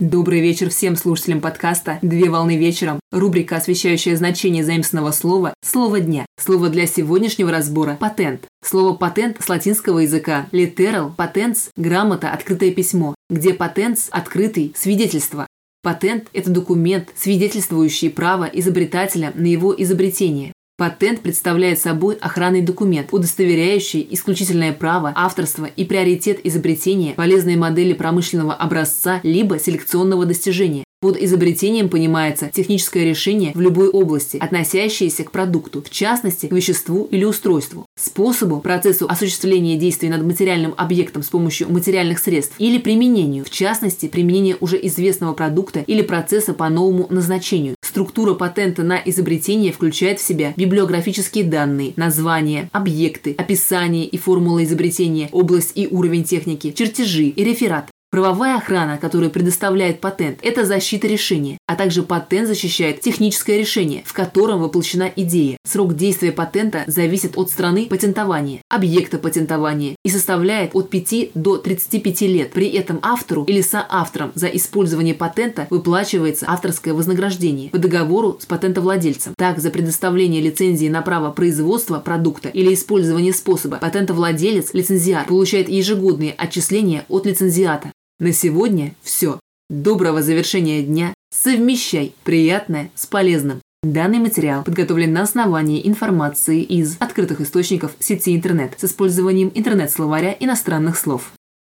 Добрый вечер всем слушателям подкаста «Две волны вечером». Рубрика, освещающая значение заимственного слова «Слово дня». Слово для сегодняшнего разбора – патент. Слово «патент» с латинского языка literal, patents – грамота, открытое письмо, где patents – открытый, свидетельство. Патент – это документ, свидетельствующий право изобретателя на его изобретение. Патент представляет собой охранный документ, удостоверяющий исключительное право, авторство и приоритет изобретения, полезной модели промышленного образца либо селекционного достижения. Под изобретением понимается техническое решение в любой области, относящееся к продукту, в частности, к веществу или устройству, способу, процессу осуществления действий над материальным объектом с помощью материальных средств или применению, в частности, применение уже известного продукта или процесса по новому назначению. Структура патента на изобретение включает в себя библиографические данные, названия, объекты, описание и формула изобретения, область и уровень техники, чертежи и реферат, Правовая охрана, которую предоставляет патент, это защита решения, а также патент защищает техническое решение, в котором воплощена идея. Срок действия патента зависит от страны патентования, объекта патентования и составляет от 5 до 35 лет. При этом автору или соавторам за использование патента выплачивается авторское вознаграждение по договору с патентовладельцем. Так, за предоставление лицензии на право производства продукта или использование способа патентовладелец, лицензиат, получает ежегодные отчисления от лицензиата. На сегодня все. Доброго завершения дня. Совмещай приятное с полезным. Данный материал подготовлен на основании информации из открытых источников сети интернет с использованием интернет-словаря иностранных слов.